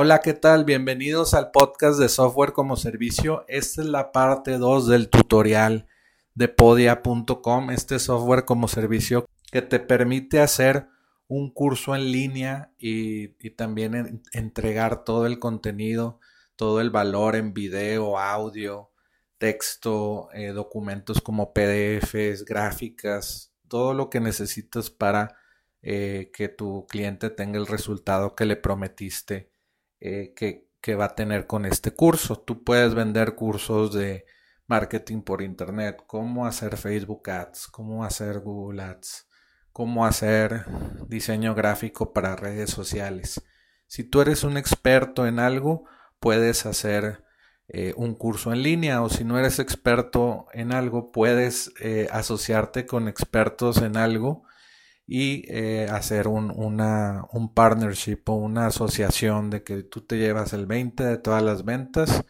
Hola, ¿qué tal? Bienvenidos al podcast de Software como Servicio. Esta es la parte 2 del tutorial de podia.com, este software como servicio que te permite hacer un curso en línea y, también entregar todo el contenido, todo el valor en video, audio, texto, eh, documentos como PDFs, gráficas, todo lo que necesitas para eh, que tu cliente tenga el resultado que le prometiste eh, que, va a tener con este curso. Tú puedes vender cursos de marketing por internet, cómo hacer Facebook Ads, cómo hacer Google Ads, cómo hacer diseño gráfico para redes sociales. Si tú eres un experto en algo, puedes hacer eh, un curso en línea o si no eres experto en algo, puedes eh, asociarte con expertos en algo y eh, hacer un, una, un partnership o una asociación de que tú te llevas el 20 de todas las ventas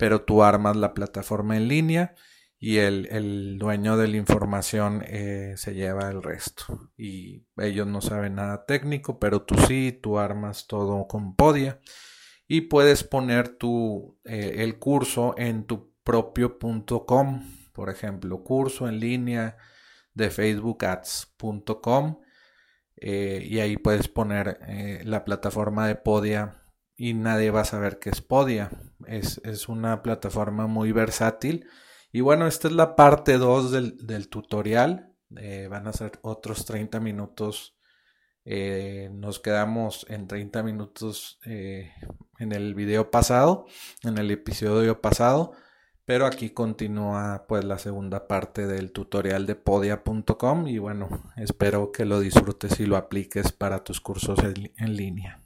pero tú armas la plataforma en línea y el, dueño de la información eh, se lleva el resto. Y ellos no saben nada técnico, pero tú sí, tú armas todo con Podia y puedes poner tu, eh, el curso en tu propio.com, por ejemplo, curso en línea de facebookads.com eh, y ahí puedes poner la plataforma de Podia y nadie va a saber qué es Podia. Es, una plataforma muy versátil. Y bueno, esta es la parte 2 del, tutorial. Eh, van a ser otros 30 minutos. Eh, nos quedamos en 30 minutos eh, en el video pasado, en el episodio pasado. Pero aquí continúa pues la segunda parte del tutorial de podia.com y bueno, espero que lo disfrutes y lo apliques para tus cursos en línea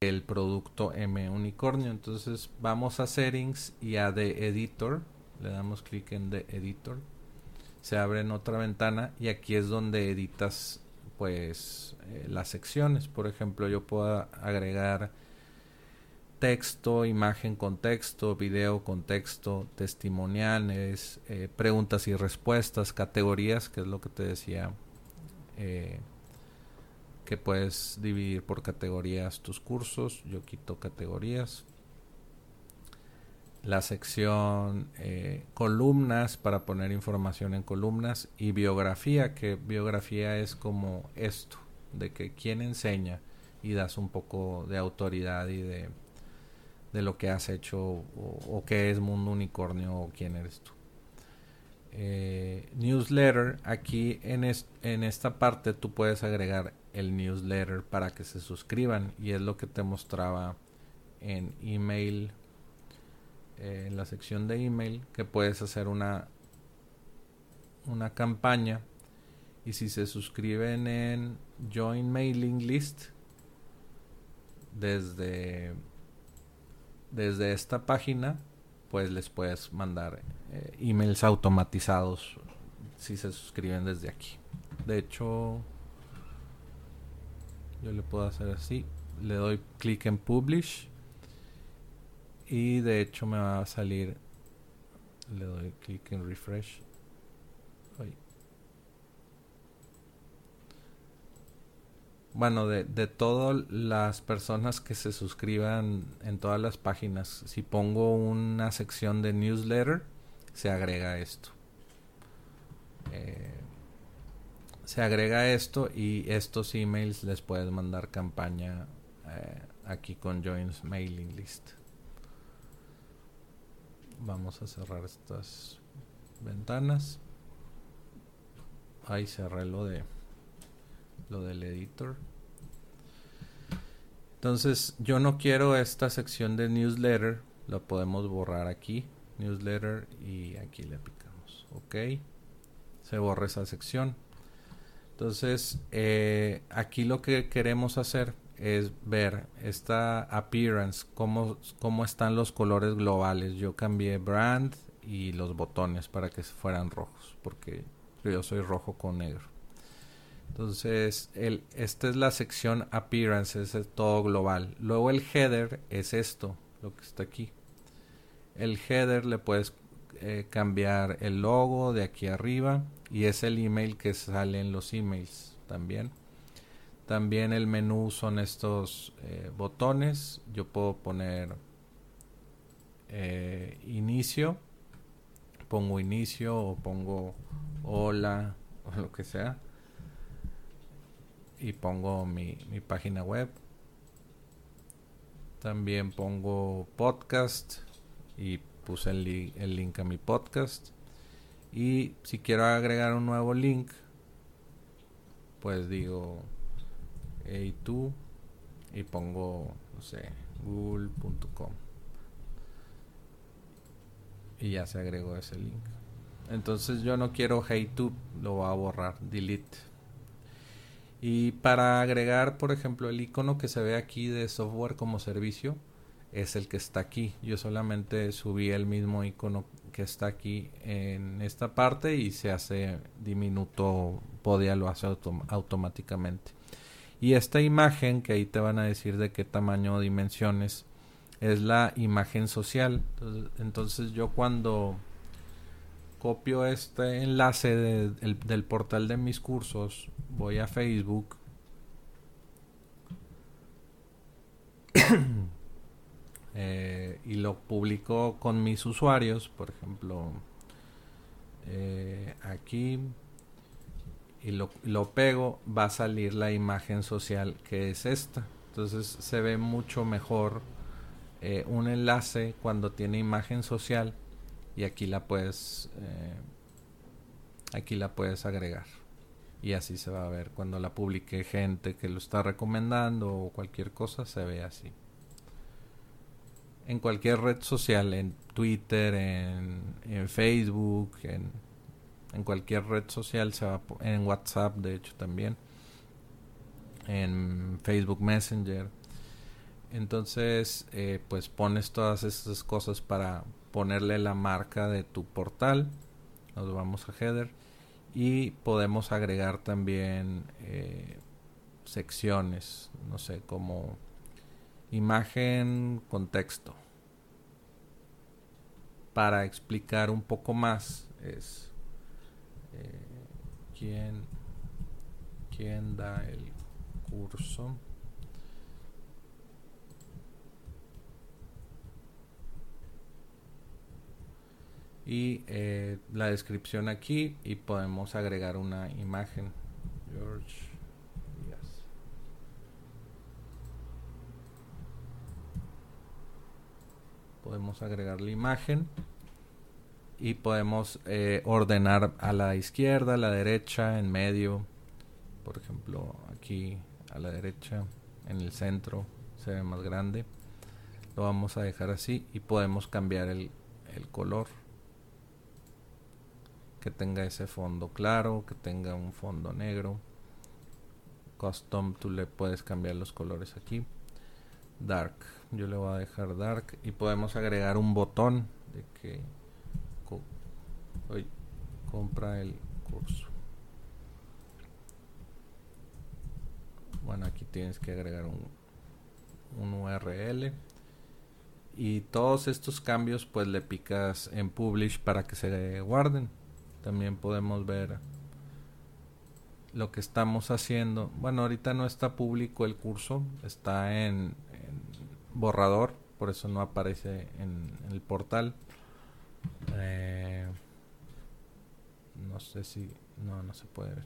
el producto M unicornio. Entonces vamos a settings y a The Editor. Le damos clic en The Editor. Se abre en otra ventana y aquí es donde editas pues eh, las secciones. Por ejemplo, yo puedo agregar texto, imagen con texto, video con texto, testimoniales, eh, preguntas y respuestas, categorías, que es lo que te decía eh, que puedes dividir por categorías tus cursos. Yo quito categorías. La sección eh, columnas para poner información en columnas y biografía, que biografía es como esto, de que quién enseña y das un poco de autoridad y de, de lo que has hecho o, qué es Mundo Unicornio o quién eres tú. Eh, newsletter, aquí en, en esta parte tú puedes agregar el newsletter para que se suscriban y es lo que te mostraba en email eh, en la sección de email que puedes hacer una una campaña y si se suscriben en join mailing list desde desde esta página pues les puedes mandar eh, emails automatizados si se suscriben desde aquí. De hecho yo le puedo hacer así. Le doy clic en publish y de hecho me va a salir le doy clic en refresh bueno, de, de todas las personas que se suscriban en todas las páginas, si pongo una sección de newsletter, se agrega esto. Eh, se agrega esto y estos emails les puedes mandar campaña eh, aquí con Joins Mailing List. Vamos a cerrar estas ventanas. Ahí cerré lo de lo del editor. Entonces, yo no quiero esta sección de newsletter, lo podemos borrar aquí, newsletter y aquí le picamos, ok. Se borra esa sección. Entonces, eh, aquí lo que queremos hacer es ver esta appearance, cómo, cómo están los colores globales. Yo cambié brand y los botones para que fueran rojos, porque yo soy rojo con negro. Entonces, esta es la sección Appearance, es todo global. Luego el header es esto, lo que está aquí. El header le puedes eh, cambiar el logo de aquí arriba y es el email que sale en los emails también. También el menú son estos eh, botones. Yo puedo poner eh, inicio, pongo inicio o pongo hola o lo que sea y pongo mi, página web. También pongo podcast y puse el, el, link a mi podcast. Y si quiero agregar un nuevo link, pues digo hey tú y pongo, no sé, google.com. Y ya se agregó ese link. Entonces yo no quiero HeyTube, lo voy a borrar, delete. Y para agregar, por ejemplo, el icono que se ve aquí de software como servicio, es el que está aquí. Yo solamente subí el mismo icono que está aquí en esta parte y se hace diminuto, Podia lo hace automáticamente. Y esta imagen, que ahí te van a decir de qué tamaño o dimensiones, es la imagen social. Entonces, yo cuando copio este enlace del portal de mis cursos, voy a Facebook. Eh, y lo publico con mis usuarios, por ejemplo, eh, aquí y lo, lo, pego, va a salir la imagen social que es esta. Entonces se ve mucho mejor eh, un enlace cuando tiene imagen social y aquí la puedes aquí la puedes agregar. Y así se va a ver cuando la publique gente que lo está recomendando o cualquier cosa se ve así. En cualquier red social en Twitter en, Facebook en, en, cualquier red social se va en WhatsApp de hecho también. En Facebook Messenger. Entonces eh, pues pones todas estas cosas para ponerle la marca de tu portal nos vamos a header y podemos agregar también eh, secciones, no sé, como imagen, contexto. Para explicar un poco más es eh, quién, quién da el curso. Y eh, la descripción aquí y podemos agregar una imagen. George podemos agregar la imagen y podemos eh, ordenar a la izquierda, a la derecha, en medio, por ejemplo aquí a la derecha, en el centro se ve más grande, lo vamos a dejar así y podemos cambiar el color que tenga ese fondo claro, que tenga un fondo negro. Custom, tú le puedes cambiar los colores aquí. Dark, yo le voy a dejar dark y podemos agregar un botón de que hoy compra el curso. Bueno, aquí tienes que agregar un, un URL y todos estos cambios pues le picas en publish para que se guarden también podemos ver lo que estamos haciendo, bueno, ahorita no está público el curso, está en, borrador, por eso no aparece en, el portal. Eh, no sé si, no, no se puede ver.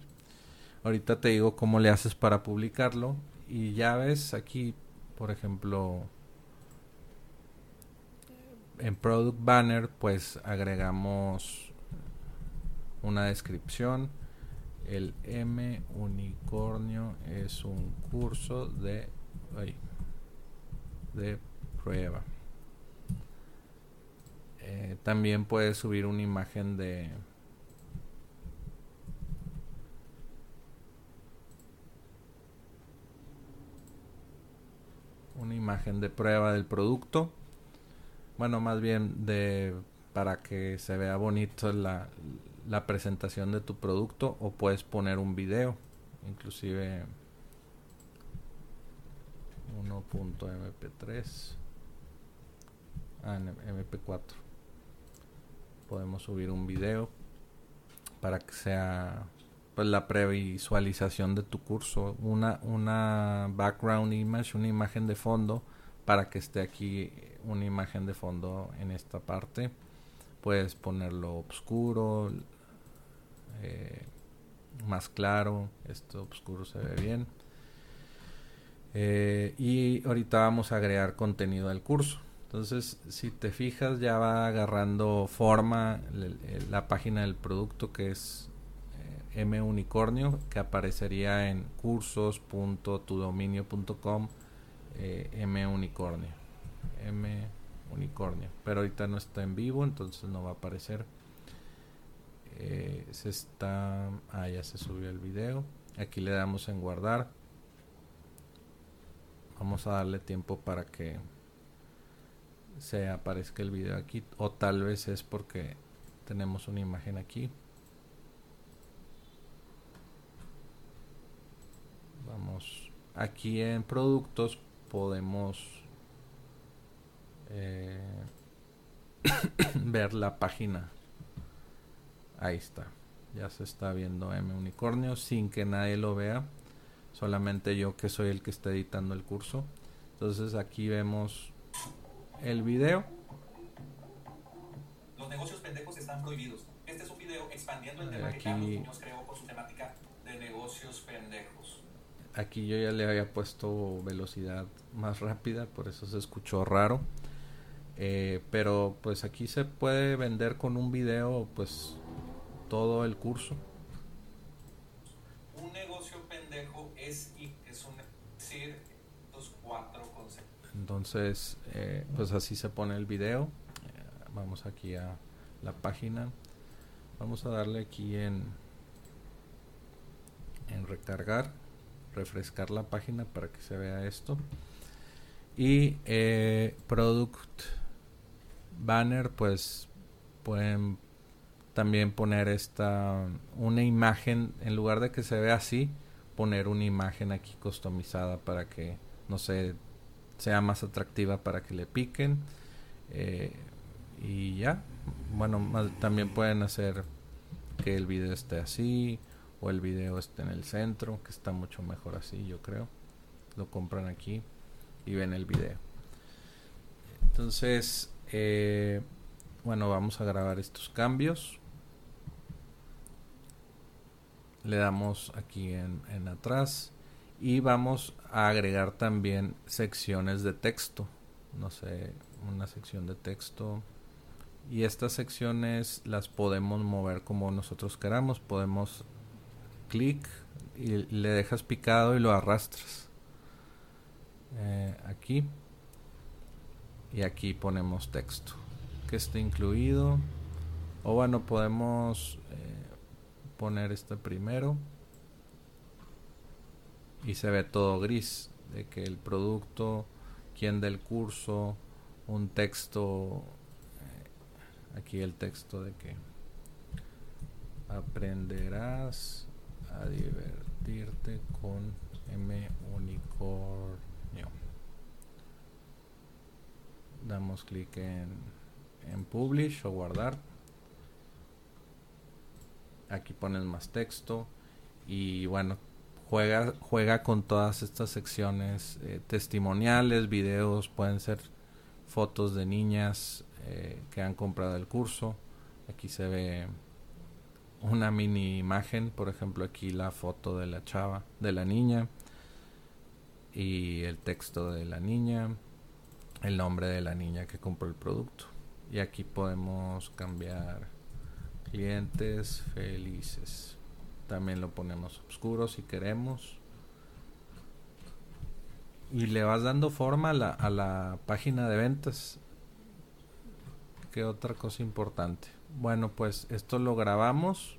Ahorita te digo cómo le haces para publicarlo y ya ves aquí, por ejemplo, en Product Banner, pues agregamos una descripción el M Unicornio es un curso de, de prueba. Eh, también puedes subir una imagen de una imagen de prueba del producto. Bueno, más bien de para que se vea bonito la, la presentación de tu producto o puedes poner un video inclusive 1.mp3 ah, mp4 podemos subir un video para que sea pues la previsualización de tu curso. Una una background image una imagen de fondo para que esté aquí una imagen de fondo en esta parte. Puedes ponerlo oscuro eh, más claro esto oscuro se ve bien. Eh, y ahorita vamos a agregar contenido al curso. Entonces si te fijas ya va agarrando forma la página del producto que es eh, M Unicornio que aparecería en cursos.tudominio.com M Unicornio. M Unicornio. Pero ahorita no está en vivo entonces no va a aparecer eh, se está ah ya se subió el video. Aquí le damos en guardar. Vamos a darle tiempo para que se aparezca el video aquí. O tal vez es porque tenemos una imagen aquí. Vamos. Aquí en productos podemos eh, ver la página Ahí está. Ya se está viendo M Unicornio sin que nadie lo vea. Solamente yo que soy el que está editando el curso. Entonces aquí vemos el video. Los negocios pendejos están prohibidos. Este es un video expandiendo el tema aquí, que Carlos Muñoz creó por su temática de negocios pendejos. Aquí yo ya le había puesto velocidad más rápida, por eso se escuchó raro. Eh, pero pues aquí se puede vender con un video pues todo el curso. Un negocio pendejo es, es un decir los cuatro conceptos. Entonces, eh, pues así se pone el video. Eh, vamos aquí a la página. Vamos a darle aquí en en recargar, refrescar la página para que se vea esto. Y eh, product banner, pues pueden también poner esta una imagen en lugar de que se vea así poner una imagen aquí customizada para que no sé sea más atractiva para que le piquen eh, y ya. Bueno también pueden hacer que el video esté así o el video esté en el centro que está mucho mejor así yo creo. Lo compran aquí y ven el video. Entonces eh, bueno vamos a grabar estos cambios le damos aquí en, en atrás y vamos a agregar también secciones de texto no sé una sección de texto. Y estas secciones las podemos mover como nosotros queramos. Podemos clic y le dejas picado y lo arrastras. Eh, aquí. Y aquí ponemos texto que esté incluido. O bueno podemos eh, poner este primero. Y se ve todo gris de que el producto quien del curso un texto eh, aquí el texto de que aprenderás a divertirte con M unicornio. Damos clic en, en publish o guardar aquí pones más texto y bueno, juega, juega con todas estas secciones eh, testimoniales, videos, pueden ser fotos de niñas eh, que han comprado el curso. Aquí se ve una mini imagen, por ejemplo aquí la foto de la chava, de la niña y el texto de la niña, el nombre de la niña que compró el producto. Y aquí podemos cambiar clientes felices. También lo ponemos oscuro si queremos. Y le vas dando forma a la, a la página de ventas. ¿Qué otra cosa importante? Bueno, pues esto lo grabamos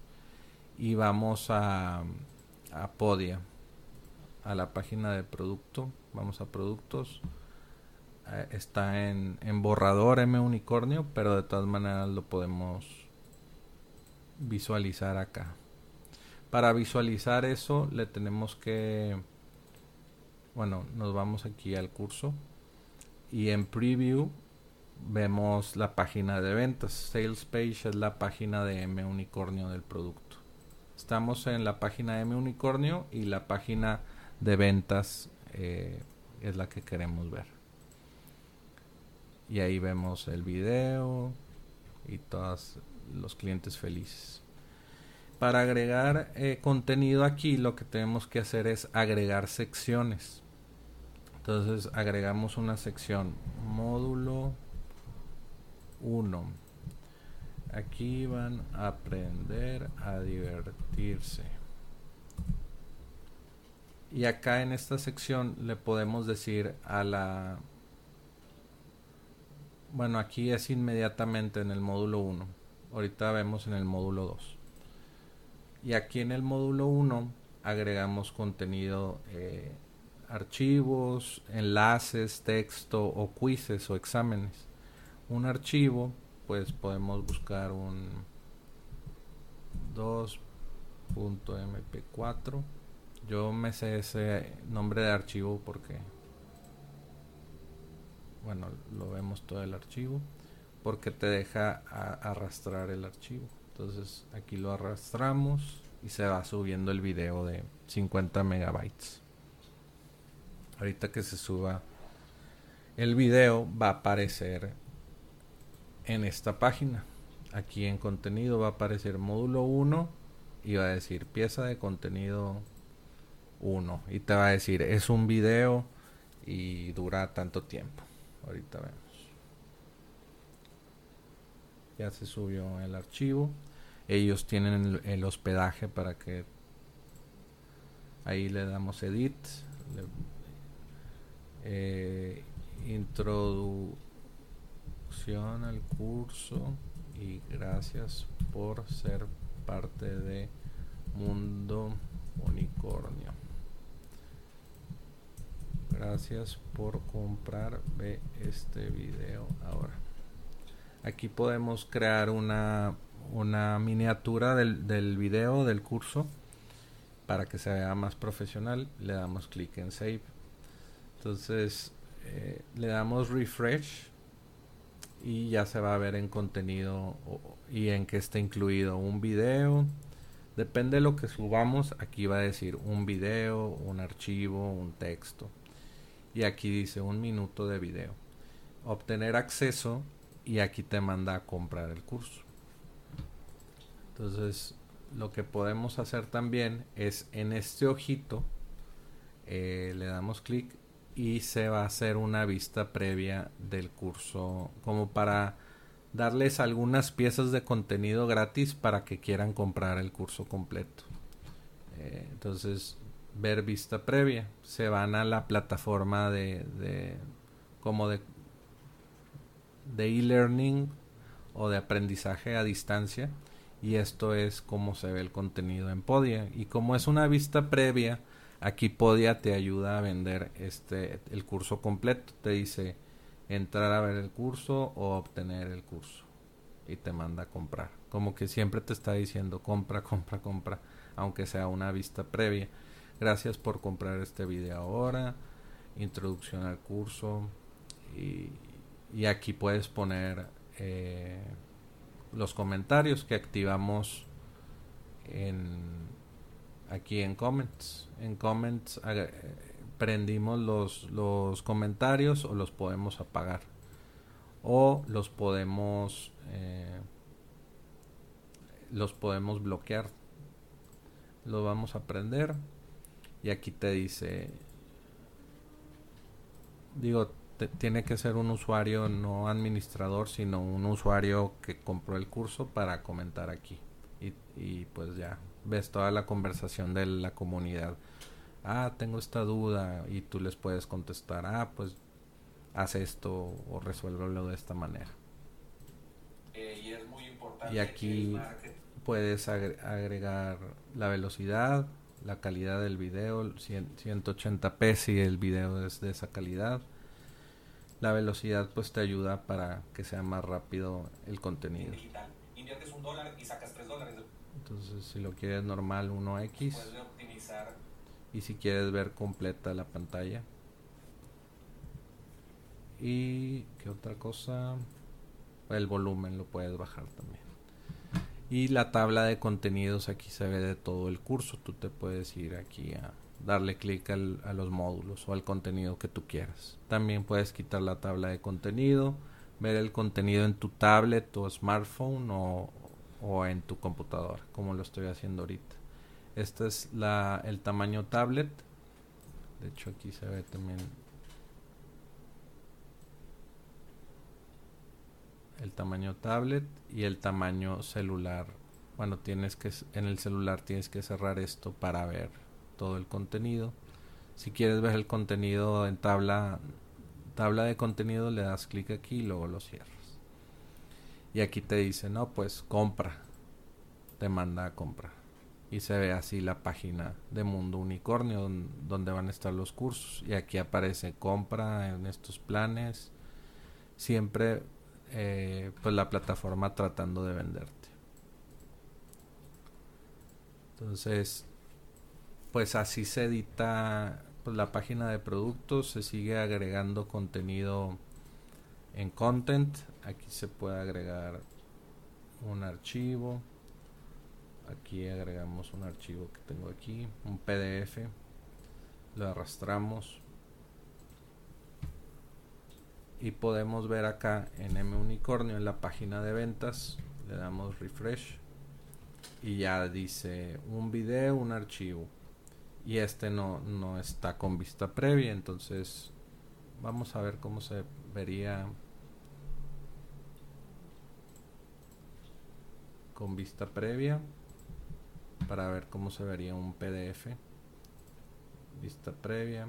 y vamos a, a Podia, a la página de producto. Vamos a productos. Eh, está en, en borrador M unicornio, pero de todas maneras lo podemos visualizar acá. Para visualizar eso le tenemos que, bueno, nos vamos aquí al curso y en preview vemos la página de ventas. Sales page es la página de M unicornio del producto. Estamos en la página de M unicornio y la página de ventas eh, es la que queremos ver. Y ahí vemos el video y todos los clientes felices. Para agregar eh, contenido aquí lo que tenemos que hacer es agregar secciones. Entonces agregamos una sección módulo 1. Aquí van a aprender a divertirse. Y acá en esta sección le podemos decir a la... Bueno, aquí es inmediatamente en el módulo 1. Ahorita vemos en el módulo 2. Y aquí en el módulo 1 agregamos contenido, eh, archivos, enlaces, texto o quizzes o exámenes un archivo, pues podemos buscar un 2.mp4. Yo me sé ese nombre de archivo porque, bueno, lo vemos todo el archivo, porque te deja arrastrar el archivo. Entonces aquí lo arrastramos y se va subiendo el video de 50 megabytes. Ahorita que se suba el video va a aparecer en esta página. Aquí en contenido va a aparecer módulo 1 y va a decir pieza de contenido 1 y te va a decir es un video y dura tanto tiempo. Ahorita vemos. Ya se subió el archivo. Ellos tienen el, hospedaje para que ahí le damos edit. Eh, al curso y gracias por ser parte de Mundo Unicornio. Gracias por comprar. Ve este video ahora. Aquí podemos crear una, una miniatura del, del video del curso para que se vea más profesional. Le damos clic en Save. Entonces eh, le damos refresh y ya se va a ver en contenido y en que está incluido un video. Depende de lo que subamos, aquí va a decir un video, un archivo, un texto. Y aquí dice un minuto de video. Obtener acceso y aquí te manda a comprar el curso. Entonces, lo que podemos hacer también es en este ojito, eh, le damos clic y se va a hacer una vista previa del curso como para darles algunas piezas de contenido gratis para que quieran comprar el curso completo. Eh, entonces, ver vista previa. Se van a la plataforma de, de como de de e-learning o de aprendizaje a distancia y esto es como se ve el contenido en Podia y como es una vista previa Aquí Podia te ayuda a vender este el curso completo. Te dice entrar a ver el curso o obtener el curso y te manda a comprar. Como que siempre te está diciendo compra, compra, compra, aunque sea una vista previa. Gracias por comprar este video ahora. Introducción al curso y, y aquí puedes poner eh, los comentarios que activamos en aquí en comments. En comments eh, prendimos los, los comentarios o los podemos apagar. O los podemos eh, los podemos bloquear. Lo vamos a prender. Y aquí te dice digo tiene que ser un usuario no administrador sino un usuario que compró el curso para comentar aquí y, y pues ya ves toda la conversación de la comunidad. Ah, tengo esta duda y tú les puedes contestar, ah, pues haz esto o resuélvelo de esta manera. Eh, y es muy importante. Y aquí puedes agregar la velocidad, la calidad del video, 180p si el video es de esa calidad. La velocidad pues te ayuda para que sea más rápido el contenido. Digital. Inviertes un dólar y sacas tres dólares entonces, si lo quieres normal, 1x. Y si quieres ver completa la pantalla. Y qué otra cosa. El volumen lo puedes bajar también. Y la tabla de contenidos aquí se ve de todo el curso. Tú te puedes ir aquí a darle clic a los módulos o al contenido que tú quieras. También puedes quitar la tabla de contenido, ver el contenido en tu tablet o smartphone o, en tu computadora, como lo estoy haciendo ahorita. Este es el tamaño tablet. De hecho aquí se ve también el tamaño tablet y el tamaño celular. Bueno, tienes que en el celular tienes que cerrar esto para ver todo el contenido. Si quieres ver el contenido en tabla tabla de contenido le das clic aquí y luego lo cierras y aquí te dice, no, pues compra, te manda a comprar. Y se ve así la página de Mundo Unicornio donde van a estar los cursos. Y aquí aparece compra en estos planes. Siempre eh, pues la plataforma tratando de venderte. Entonces, pues así se edita pues, la página de productos. Se sigue agregando contenido en content. Aquí se puede agregar un archivo. Aquí agregamos un archivo que tengo aquí un pdf lo arrastramos. Y podemos ver acá en M Unicornio en la página de ventas le damos refresh. Y ya dice un video un archivo y este no, no está con vista previa entonces vamos a ver cómo se vería con vista previa para ver cómo se vería un PDF vista previa.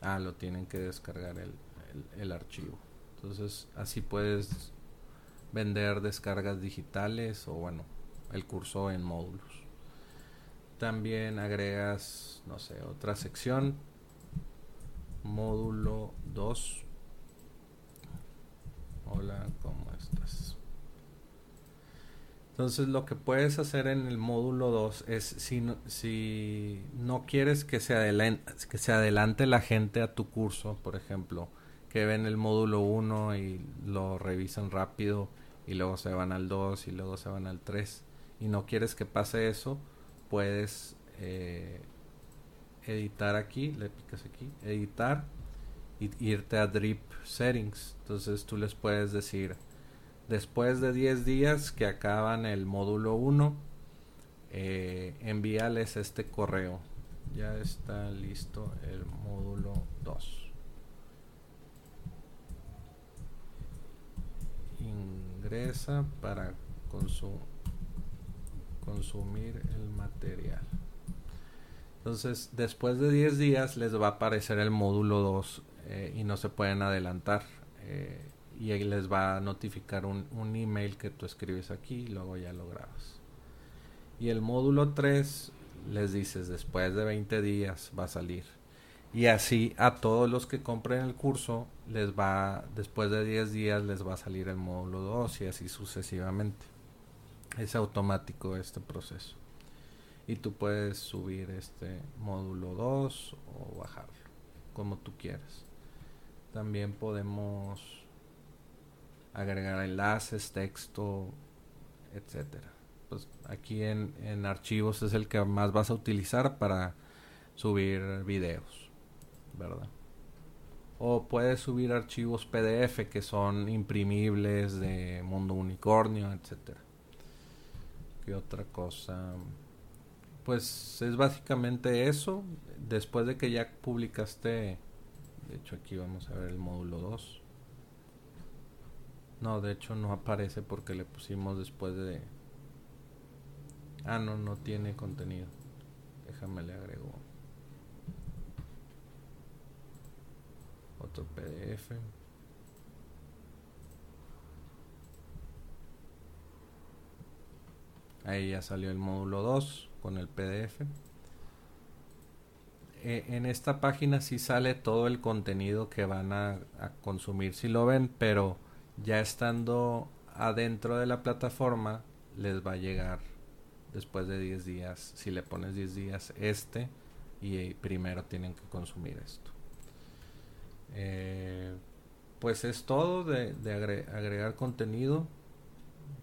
Ah lo tienen que descargar el, el, archivo. Entonces así puedes vender descargas digitales o bueno el curso en módulos también agregas no sé otra sección. Módulo 2 hola cómo estás entonces lo que puedes hacer en el módulo 2 es si no, si no quieres que se, adelante, que se adelante la gente a tu curso, por ejemplo, que ven el módulo 1 y lo revisan rápido y luego se van al 2 y luego se van al 3 y no quieres que pase eso, puedes eh, editar aquí, le picas aquí, editar y irte a drip settings. Entonces tú les puedes decir Después de 10 días que acaban el módulo 1, eh, envíales este correo. Ya está listo el módulo 2. Ingresa para consumir el material. Entonces, después de 10 días les va a aparecer el módulo 2 eh, y no se pueden adelantar. Eh, y ahí les va a notificar un, un email que tú escribes aquí y luego ya lo grabas. Y el módulo 3 les dices después de 20 días va a salir. Y así a todos los que compren el curso les va después de 10 días les va a salir el módulo 2 y así sucesivamente. Es automático este proceso. Y tú puedes subir este módulo 2 o bajarlo como tú quieras. También podemos agregar enlaces, texto, etcétera. pues aquí en, en archivos es el que más vas a utilizar para subir videos, ¿verdad? O puedes subir archivos PDF que son imprimibles de Mundo Unicornio, etcétera. ¿Qué otra cosa? Pues es básicamente eso. Después de que ya publicaste, de hecho aquí vamos a ver el módulo 2. No, de hecho no aparece porque le pusimos después de... Ah, no, no tiene contenido. Déjame le agrego. Otro PDF. Ahí ya salió el módulo 2 con el PDF. E, en esta página sí sale todo el contenido que van a, consumir si lo ven, pero ya estando adentro de la plataforma les va a llegar después de 10 días, si le pones 10 días este y primero tienen que consumir esto. Eh, pues es todo de, agregar contenido.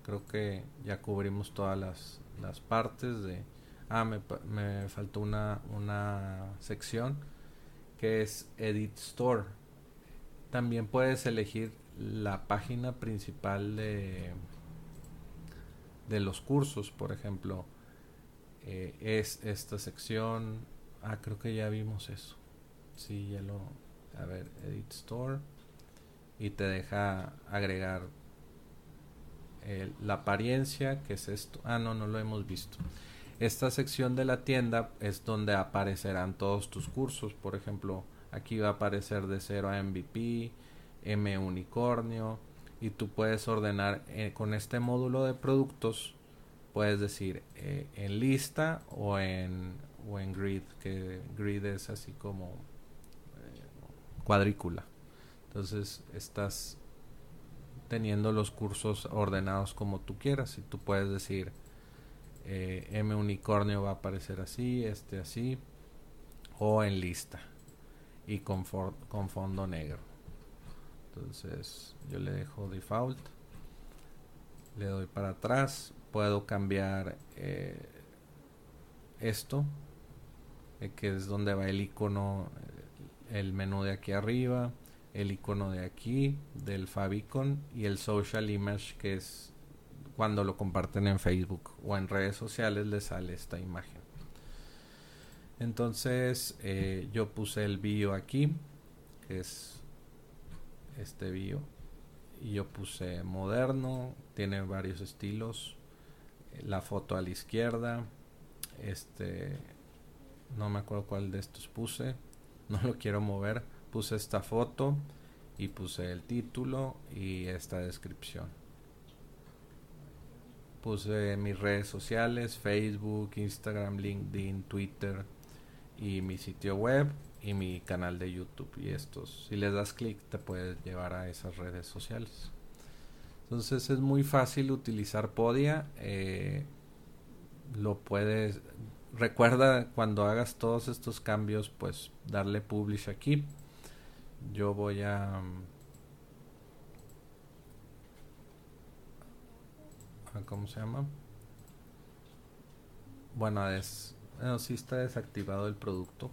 Creo que ya cubrimos todas las, las partes de... Ah, me, me faltó una, una sección que es Edit Store. También puedes elegir la página principal de, de los cursos, por ejemplo, eh, es esta sección. Ah, creo que ya vimos eso. Sí, ya lo. A ver, Edit Store. Y te deja agregar la apariencia, que es esto. Ah, no, no lo hemos visto. Esta sección de la tienda es donde aparecerán todos tus cursos. Por ejemplo, aquí va a aparecer de 0 a MVP, M unicornio y tú puedes ordenar eh, con este módulo de productos puedes decir eh, en lista o en o en grid que grid es así como eh, cuadrícula entonces estás teniendo los cursos ordenados como tú quieras. Y tú puedes decir M unicornio va a aparecer así este así o en lista y con, con fondo negro. Entonces yo le dejo default le doy para atrás puedo cambiar eh, esto eh, que es donde va el icono eh, el menú de aquí arriba el icono de aquí del favicon y el social image que es cuando lo comparten en Facebook o en redes sociales le sale esta imagen. Entonces yo puse el bio aquí que es este bio y yo puse moderno tiene varios estilos la foto a la izquierda este no me acuerdo cuál de estos puse no lo quiero mover puse esta foto y puse el título y esta descripción puse mis redes sociales facebook instagram linkedin twitter y mi sitio web y mi canal de YouTube y estos. Si le das clic te puedes llevar a esas redes sociales. Entonces es muy fácil utilizar Podia. Eh, lo puedes... Recuerda cuando hagas todos estos cambios pues darle publish aquí. Yo voy a... ¿Cómo se llama? Bueno, es... Bueno, sí está desactivado el producto.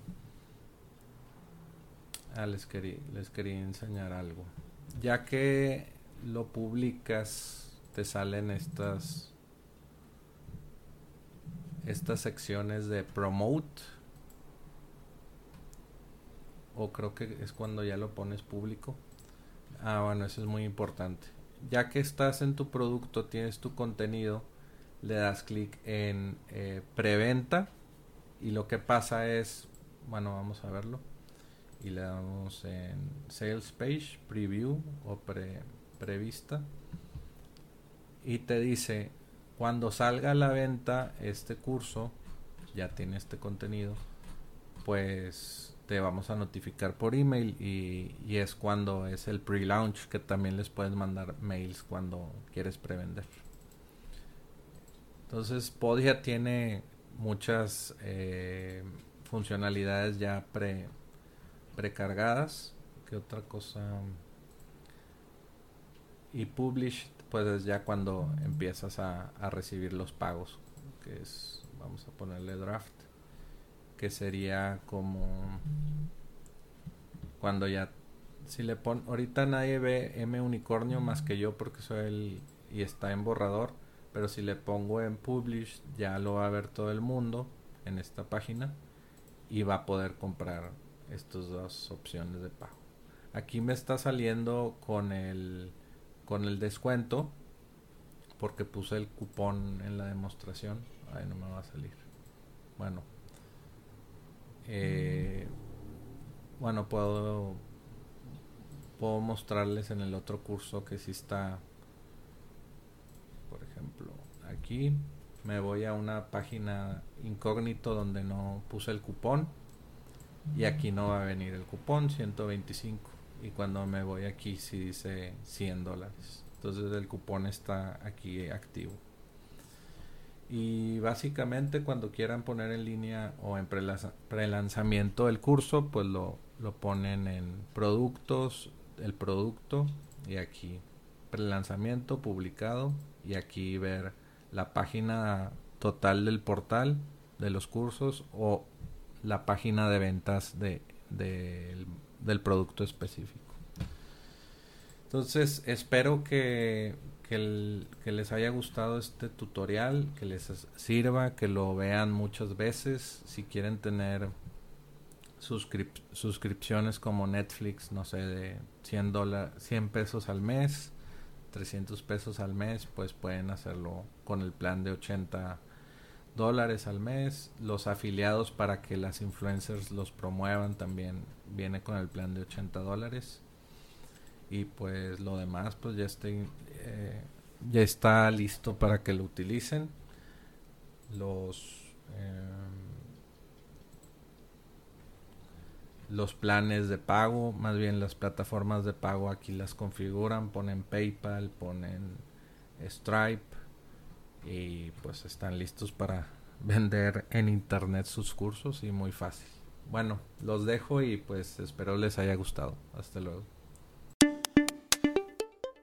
Ah, les quería, les quería enseñar algo. Ya que lo publicas, te salen estas estas secciones de promote o creo que es cuando ya lo pones público. Ah, bueno, eso es muy importante. Ya que estás en tu producto, tienes tu contenido, le das clic en eh, preventa y lo que pasa es, bueno, vamos a verlo y le damos en Sales Page, Preview o pre, Prevista y te dice cuando salga a la venta este curso, ya tiene este contenido, pues te vamos a notificar por email y, es cuando es el pre-launch que también les puedes mandar mails cuando quieres prevender. Entonces Podia tiene muchas eh, funcionalidades ya pre, precargadas. ¿Qué otra cosa? Y published pues es ya cuando empiezas a, a recibir los pagos, que es, vamos a ponerle draft, que sería como cuando ya, si le pon, ahorita nadie ve M unicornio más que yo porque soy el, y está en borrador, pero si le pongo en publish ya lo va a ver todo el mundo en esta página y va a poder comprar estas dos opciones de pago. Aquí me está saliendo con el con el descuento porque puse el cupón en la demostración. Ahí no me va a salir. Bueno. Eh, bueno, puedo puedo mostrarles en el otro curso que si está por ejemplo, aquí. Me voy a una página incógnito donde no puse el cupón y aquí no va a venir el cupón 125 y cuando me voy aquí si dice 100 dólares. Entonces el cupón está aquí activo y básicamente cuando quieran poner en línea o en prelanzamiento el curso pues lo, lo ponen en productos el producto y aquí prelanzamiento publicado y aquí ver la página total del portal de los cursos o la página de ventas de, del producto específico. Entonces espero que, que, les haya gustado este tutorial, que les sirva, que lo vean muchas veces. Si quieren tener suscripciones como Netflix, no sé, de 100, 100 pesos al mes, 300 pesos al mes, pues pueden hacerlo con el plan de 80 dólares al mes. Los afiliados para que las influencers los promuevan también viene con el plan de 80 dólares. Y pues lo demás pues ya, eh, ya está listo para que lo utilicen. Los... Eh, los planes de pago, más bien las plataformas de pago aquí las configuran, ponen PayPal, ponen Stripe y pues están listos para vender en internet sus cursos y muy fácil. Bueno, los dejo y pues espero les haya gustado. Hasta luego.